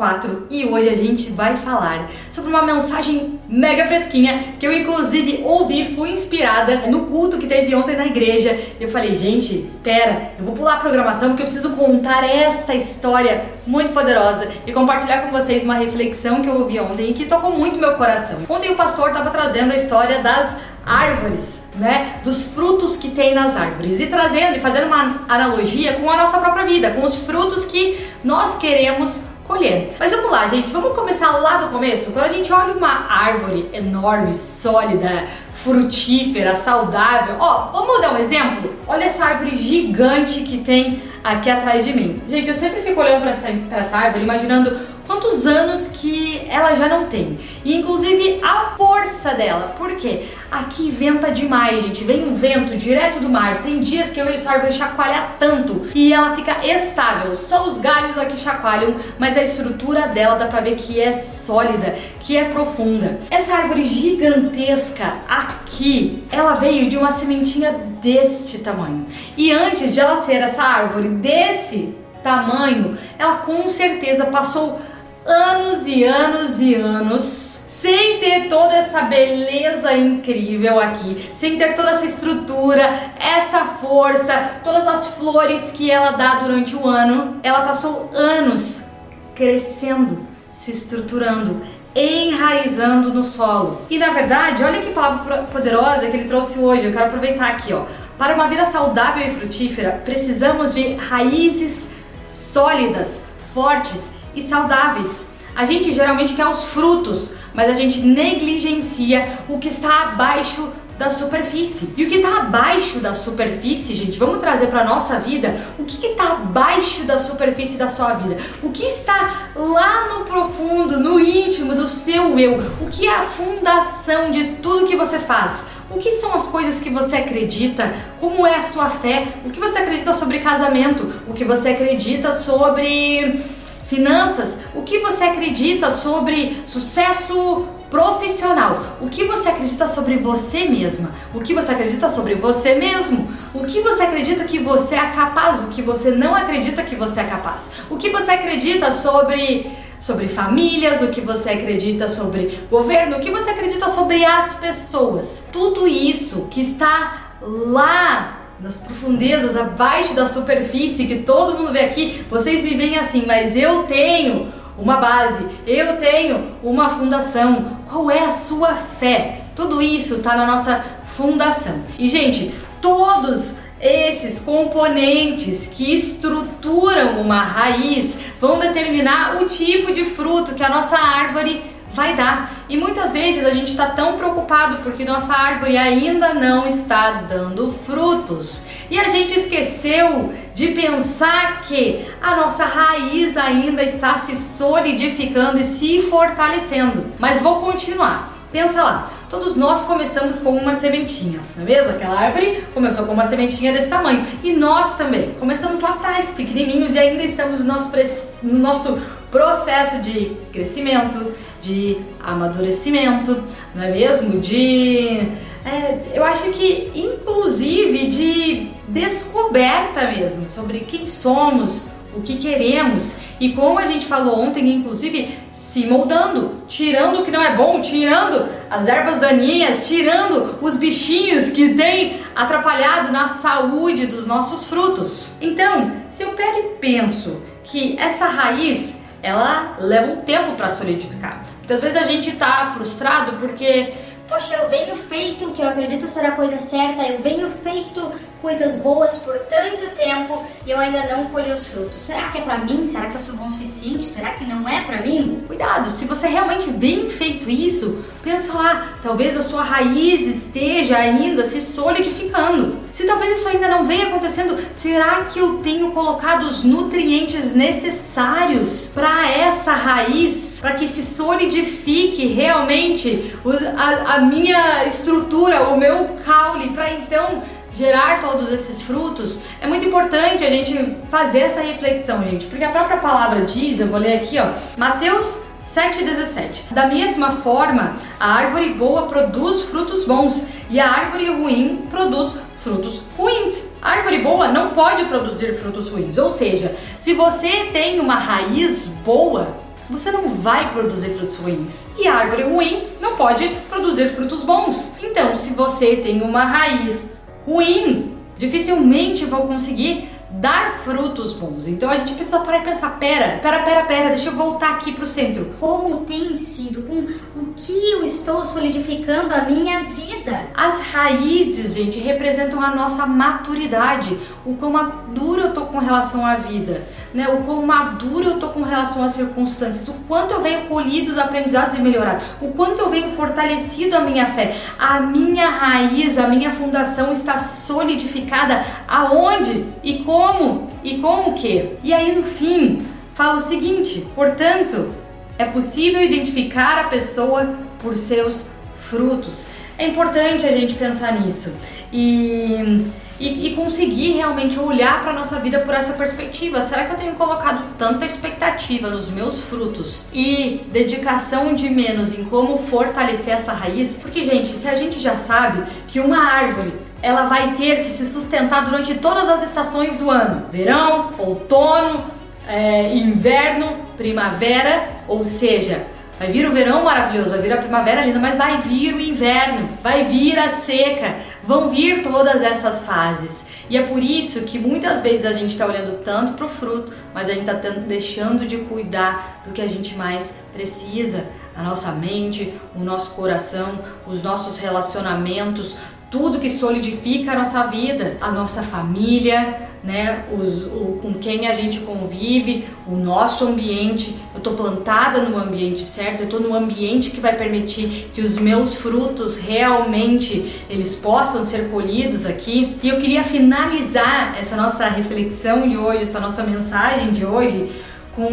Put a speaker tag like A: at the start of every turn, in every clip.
A: 4 e hoje a gente vai falar sobre uma mensagem mega fresquinha que eu inclusive ouvi, fui inspirada no culto que teve ontem na igreja. Eu falei, gente, pera, eu vou pular a programação porque eu preciso contar esta história muito poderosa e compartilhar com vocês uma reflexão que eu ouvi ontem e que tocou muito meu coração. Ontem o pastor estava trazendo a história das árvores, né? Dos frutos que tem nas árvores e trazendo e fazendo uma analogia com a nossa própria vida, com os frutos que nós queremos colher. Mas vamos lá, gente, vamos começar lá do começo. Quando a gente olha uma árvore enorme, sólida, frutífera, saudável, ó, vamos dar um exemplo? Olha essa árvore gigante que tem aqui atrás de mim. Gente, eu sempre fico olhando para essa, essa árvore, imaginando quantos anos que ela já não tem. E inclusive a força dela. Por quê? Aqui venta demais, gente. Vem um vento direto do mar. Tem dias que eu vejo essa árvore chacoalhar tanto e ela fica estável. Só os galhos aqui chacoalham, mas a estrutura dela dá pra ver que é sólida, que é profunda. Essa árvore gigantesca aqui, ela veio de uma sementinha deste tamanho. E antes de ela ser essa árvore desse tamanho, ela com certeza passou anos e anos e anos sem ter toda essa beleza incrível aqui, sem ter toda essa estrutura, essa força, todas as flores que ela dá durante o ano, ela passou anos crescendo, se estruturando, enraizando no solo. E na verdade, olha que palavra poderosa que ele trouxe hoje. Eu quero aproveitar aqui, ó. Para uma vida saudável e frutífera, precisamos de raízes sólidas, fortes e saudáveis. A gente geralmente quer os frutos, mas a gente negligencia o que está abaixo da superfície. E o que está abaixo da superfície, gente, vamos trazer para nossa vida o que está abaixo da superfície da sua vida, o que está lá no profundo, no íntimo do seu eu, o que é a fundação de tudo que você faz. O que são as coisas que você acredita? Como é a sua fé? O que você acredita sobre casamento? O que você acredita sobre finanças, o que você acredita sobre sucesso profissional, o que você acredita sobre você mesma, o que você acredita sobre você mesmo, o que você acredita que você é capaz, o que você não acredita que você é capaz, o que você acredita sobre sobre famílias, o que você acredita sobre governo, o que você acredita sobre as pessoas. Tudo isso que está lá nas profundezas, abaixo da superfície que todo mundo vê aqui, vocês me veem assim, mas eu tenho uma base, eu tenho uma fundação. Qual é a sua fé? Tudo isso está na nossa fundação. E, gente, todos esses componentes que estruturam uma raiz vão determinar o tipo de fruto que a nossa árvore vai dar. E muitas vezes a gente está tão preocupado porque nossa árvore ainda não está dando frutos. E a gente esqueceu de pensar que a nossa raiz ainda está se solidificando e se fortalecendo. Mas vou continuar. Pensa lá, todos nós começamos com uma sementinha, não é mesmo? Aquela árvore começou com uma sementinha desse tamanho. E nós também começamos lá atrás, pequenininhos, e ainda estamos no nosso, no nosso processo de crescimento, de amadurecimento, não é mesmo? De. É, eu acho que, inclusive, de descoberta mesmo sobre quem somos, o que queremos e como a gente falou ontem, inclusive se moldando, tirando o que não é bom, tirando as ervas daninhas, tirando os bichinhos que têm atrapalhado na saúde dos nossos frutos. Então, se eu pego e penso que essa raiz ela leva um tempo para solidificar. Muitas vezes a gente está frustrado porque
B: poxa, eu venho feito que eu acredito ser a coisa certa, eu venho feito coisas boas por tanto tempo e eu ainda não colhi os frutos. Será que é para mim? Será que eu sou bom o suficiente? Será que não é para mim?
A: Cuidado, se você realmente vem feito isso, pensa lá, talvez a sua raiz esteja ainda se solidificando. Se talvez isso ainda não venha acontecendo, será que eu tenho colocado os nutrientes necessários para essa raiz, para que se solidifique realmente a, a minha estrutura, o meu caule, para então gerar todos esses frutos, é muito importante a gente fazer essa reflexão, gente, porque a própria palavra diz, eu vou ler aqui, ó, Mateus 7,17. Da mesma forma, a árvore boa produz frutos bons e a árvore ruim produz frutos ruins. A árvore boa não pode produzir frutos ruins, ou seja, se você tem uma raiz boa, você não vai produzir frutos ruins. E a árvore ruim não pode produzir frutos bons. Então, se você tem uma raiz ruim, dificilmente vão conseguir dar frutos bons. Então a gente precisa parar e pensar, pera, pera, pera, pera, deixa eu voltar aqui pro centro.
B: Como tem sido, com o que eu estou solidificando a minha vida?
A: As raízes, gente, representam a nossa maturidade, o quão maduro eu tô com relação à vida né, o quão maduro eu tô com relação às circunstâncias, o quanto eu venho colhido os aprendizados e melhorado, o quanto eu venho fortalecido a minha fé, a minha raiz, a minha fundação está solidificada aonde e como e com o que. E aí no fim fala o seguinte: portanto, é possível identificar a pessoa por seus frutos. É importante a gente pensar nisso. E e, e conseguir realmente olhar para nossa vida por essa perspectiva. Será que eu tenho colocado tanta expectativa nos meus frutos e dedicação de menos em como fortalecer essa raiz? Porque, gente, se a gente já sabe que uma árvore ela vai ter que se sustentar durante todas as estações do ano: verão, outono, é, inverno, primavera, ou seja, Vai vir o verão maravilhoso, vai vir a primavera linda, mas vai vir o inverno, vai vir a seca, vão vir todas essas fases. E é por isso que muitas vezes a gente está olhando tanto para o fruto, mas a gente está deixando de cuidar do que a gente mais precisa. A nossa mente, o nosso coração, os nossos relacionamentos, tudo que solidifica a nossa vida, a nossa família, né, os, o, com quem a gente convive, o nosso ambiente. Estou plantada no ambiente certo, eu estou no ambiente que vai permitir que os meus frutos realmente eles possam ser colhidos aqui. E eu queria finalizar essa nossa reflexão de hoje, essa nossa mensagem de hoje com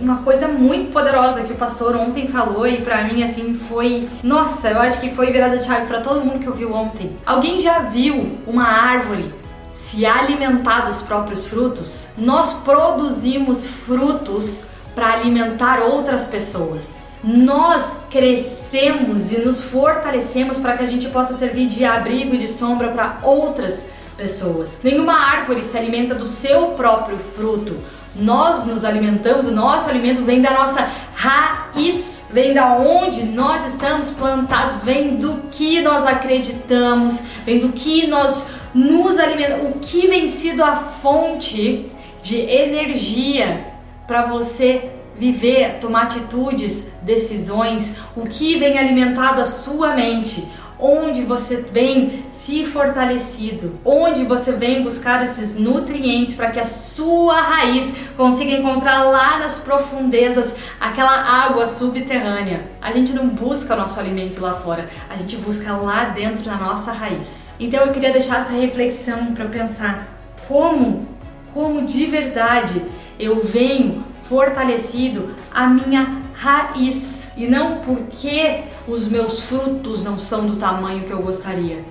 A: uma coisa muito poderosa que o pastor ontem falou e para mim assim foi, nossa, eu acho que foi virada de chave para todo mundo que ouviu ontem. Alguém já viu uma árvore se alimentar dos próprios frutos? Nós produzimos frutos para alimentar outras pessoas. Nós crescemos e nos fortalecemos para que a gente possa servir de abrigo e de sombra para outras pessoas. Nenhuma árvore se alimenta do seu próprio fruto nós nos alimentamos, o nosso alimento vem da nossa raiz, vem da onde nós estamos plantados, vem do que nós acreditamos, vem do que nós nos alimentamos, o que vem sido a fonte de energia para você viver, tomar atitudes, decisões, o que vem alimentado a sua mente, onde você vem se fortalecido, onde você vem buscar esses nutrientes para que a sua raiz consiga encontrar lá nas profundezas aquela água subterrânea. A gente não busca o nosso alimento lá fora, a gente busca lá dentro na nossa raiz. Então eu queria deixar essa reflexão para pensar como, como de verdade eu venho fortalecido a minha raiz e não porque os meus frutos não são do tamanho que eu gostaria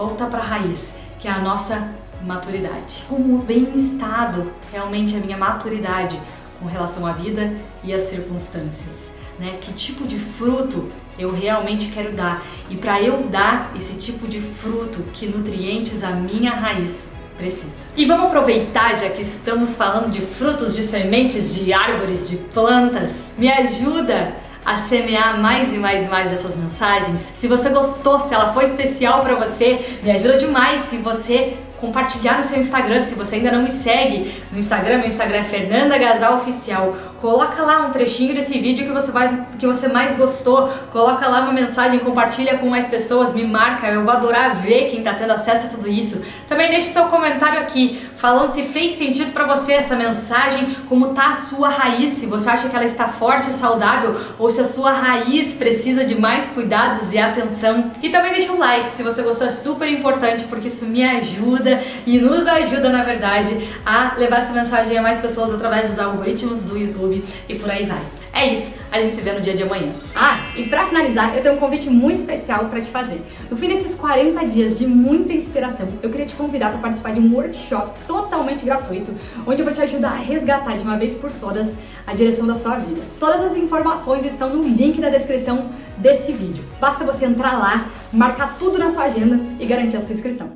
A: volta para a raiz, que é a nossa maturidade. Como bem estado realmente a minha maturidade com relação à vida e às circunstâncias, né? Que tipo de fruto eu realmente quero dar? E para eu dar esse tipo de fruto, que nutrientes a minha raiz precisa. E vamos aproveitar, já que estamos falando de frutos, de sementes, de árvores, de plantas, me ajuda a semear mais e mais e mais essas mensagens. Se você gostou, se ela foi especial para você, me ajuda demais se você compartilhar no seu Instagram. Se você ainda não me segue no Instagram, meu Instagram é Fernanda Gasal Oficial. Coloca lá um trechinho desse vídeo que você vai que você mais gostou. Coloca lá uma mensagem, compartilha com mais pessoas, me marca. Eu vou adorar ver quem está tendo acesso a tudo isso. Também deixe seu comentário aqui falando se fez sentido para você essa mensagem, como tá a sua raiz, se você acha que ela está forte e saudável ou se a sua raiz precisa de mais cuidados e atenção. E também deixa um like se você gostou, é super importante porque isso me ajuda e nos ajuda, na verdade, a levar essa mensagem a mais pessoas através dos algoritmos do YouTube YouTube e por aí vai. É isso, a gente se vê no dia de amanhã.
C: Ah, e para finalizar, eu tenho um convite muito especial para te fazer. No fim desses 40 dias de muita inspiração, eu queria te convidar para participar de um workshop totalmente gratuito, onde eu vou te ajudar a resgatar de uma vez por todas a direção da sua vida. Todas as informações estão no link da descrição desse vídeo. Basta você entrar lá, marcar tudo na sua agenda e garantir a sua inscrição.